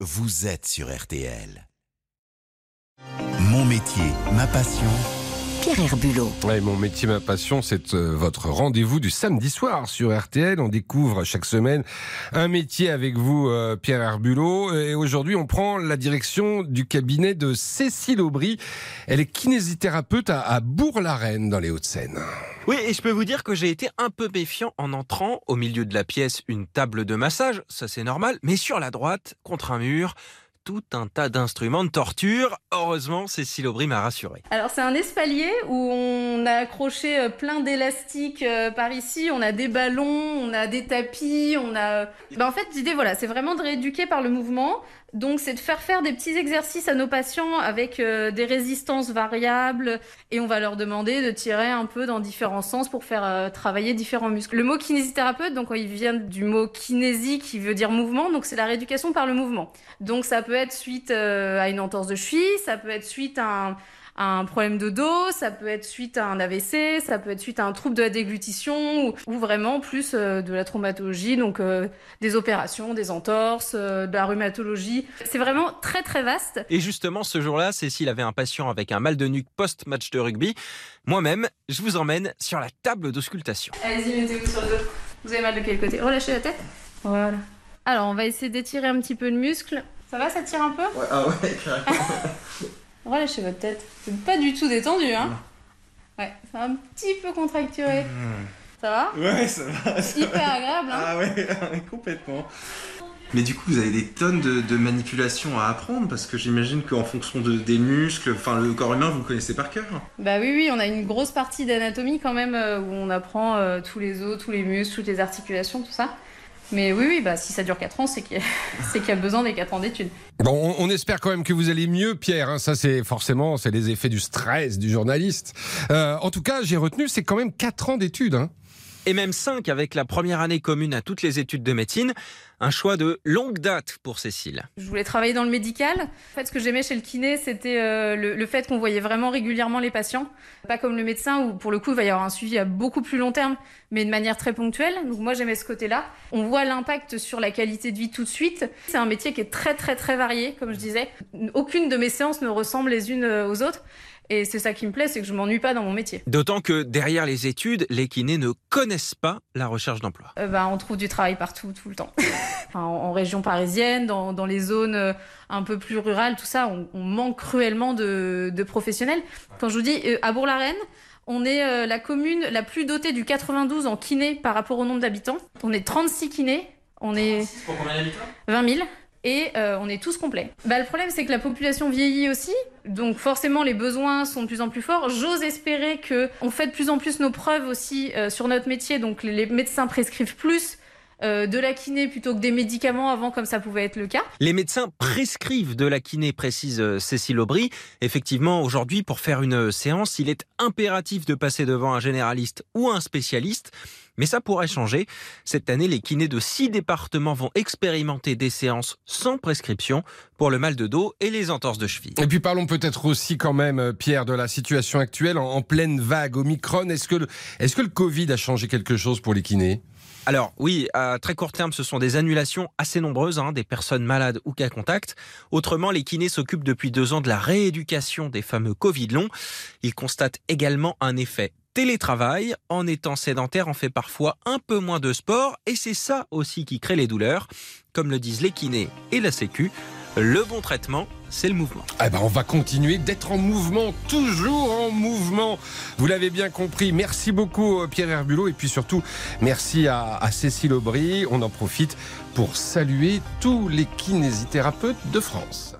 vous êtes sur RTL. Mon métier, ma passion, Pierre Herbulot. Ouais, mon métier, ma passion, c'est euh, votre rendez-vous du samedi soir sur RTL. On découvre chaque semaine un métier avec vous, euh, Pierre Herbulot. Et aujourd'hui, on prend la direction du cabinet de Cécile Aubry. Elle est kinésithérapeute à, à Bourg-la-Reine, dans les Hauts-de-Seine. Oui, et je peux vous dire que j'ai été un peu méfiant en entrant. Au milieu de la pièce, une table de massage, ça c'est normal. Mais sur la droite, contre un mur, tout un tas d'instruments de torture. Heureusement, Cécile Aubry m'a rassuré. Alors c'est un espalier où on a accroché euh, plein d'élastiques euh, par ici, on a des ballons, on a des tapis, on a... Ben, en fait l'idée voilà, c'est vraiment de rééduquer par le mouvement. Donc c'est de faire faire des petits exercices à nos patients avec euh, des résistances variables et on va leur demander de tirer un peu dans différents sens pour faire euh, travailler différents muscles. Le mot kinésithérapeute, donc il vient du mot kinésie qui veut dire mouvement, donc c'est la rééducation par le mouvement. Donc ça peut être suite euh, à une entorse de cheville, ça peut être suite à un, à un problème de dos, ça peut être suite à un AVC, ça peut être suite à un trouble de la déglutition ou, ou vraiment plus euh, de la traumatologie, donc euh, des opérations, des entorses, de la rhumatologie. C'est vraiment très très vaste. Et justement, ce jour-là, Cécile avait un patient avec un mal de nuque post-match de rugby. Moi-même, je vous emmène sur la table d'auscultation. Allez-y, mettez-vous sur le dos. Vous avez mal de quel côté? Relâchez la tête. Voilà. Alors, on va essayer d'étirer un petit peu le muscle. Ça va, ça tire un peu? Ouais, ah ouais, carrément. Relâchez votre tête. C'est pas du tout détendu, hein? Ouais, c'est un petit peu contracturé. Ça va? Ouais, ça va. ça Hyper va. agréable, hein Ah ouais, complètement. Mais du coup, vous avez des tonnes de, de manipulations à apprendre parce que j'imagine qu'en fonction de, des muscles, enfin le corps humain, vous le connaissez par cœur. Bah oui, oui, on a une grosse partie d'anatomie quand même euh, où on apprend euh, tous les os, tous les muscles, toutes les articulations, tout ça. Mais oui, oui, bah si ça dure 4 ans, c'est qu'il y, a- besoin des 4 ans d'études. Bon, on, on espère quand même que vous allez mieux, Pierre. hein. Ça, c'est forcément, c'est les effets du stress du journaliste. Euh, en tout cas, j'ai retenu, c'est quand même 4 ans d'études. Hein. Et même 5 avec la première année commune à toutes les études de médecine. Un choix de longue date pour Cécile. Je voulais travailler dans le médical. En fait, ce que j'aimais chez le kiné, c'était euh, le, le fait qu'on voyait vraiment régulièrement les patients. Pas comme le médecin où, pour le coup, il va y avoir un suivi à beaucoup plus long terme, mais de manière très ponctuelle. Donc moi, j'aimais ce côté-là. On voit l'impact sur la qualité de vie tout de suite. C'est un métier qui est très, très, très varié, comme je disais. Aucune de mes séances ne ressemble les unes euh, aux autres. Et c'est ça qui me plaît, c'est que je m'ennuie pas dans mon métier. D'autant que derrière les études, les kinés ne connaissent pas la recherche d'emploi. Euh, bah, on trouve du travail partout, tout le temps. enfin, en, en région parisienne, dans, dans les zones euh, un peu plus rurales, tout ça, on, on manque cruellement de, de professionnels. Quand je vous dis, euh, à Bourg-la-Reine, on est euh, la commune la plus dotée du 92 en kiné par rapport au nombre d'habitants. On est 36 kinés, on est Pour combien d'habitants? 20 000. Et euh, on est tous complets. Bah, le problème, c'est que la population vieillit aussi, donc forcément les besoins sont de plus en plus forts. J'ose espérer que on fait de plus en plus nos preuves aussi euh, sur notre métier, donc les, médecins prescrivent plus euh, de la kiné plutôt que des médicaments avant, comme ça pouvait être le cas. Les médecins prescrivent de la kiné, précise Cécile Aubry. Effectivement, aujourd'hui, pour faire une séance, il est impératif de passer devant un généraliste ou un spécialiste. Mais ça pourrait changer. Cette année, les kinés de six départements vont expérimenter des séances sans prescription pour le mal de dos et les entorses de cheville. Et puis parlons peut-être aussi quand même, euh, Pierre, de la situation actuelle en, en pleine vague Omicron. Est-ce que, le, est-ce que le Covid a changé quelque chose pour les kinés? Alors oui, à très court terme, ce sont des annulations assez nombreuses, hein, des personnes malades ou cas contact. Autrement, les kinés s'occupent depuis deux ans de la rééducation des fameux Covid longs. Ils constatent également un effet télétravail. En étant sédentaire, on fait parfois un peu moins de sport et c'est ça aussi qui crée les douleurs. Comme le disent les kinés et la sécu, le bon traitement, c'est le mouvement. Eh ben, on va continuer d'être en mouvement, toujours en mouvement. Vous l'avez bien compris. Merci beaucoup, euh, Pierre Herbulot. Et puis surtout, merci à, à Cécile Aubry. On en profite pour saluer tous les kinésithérapeutes de France.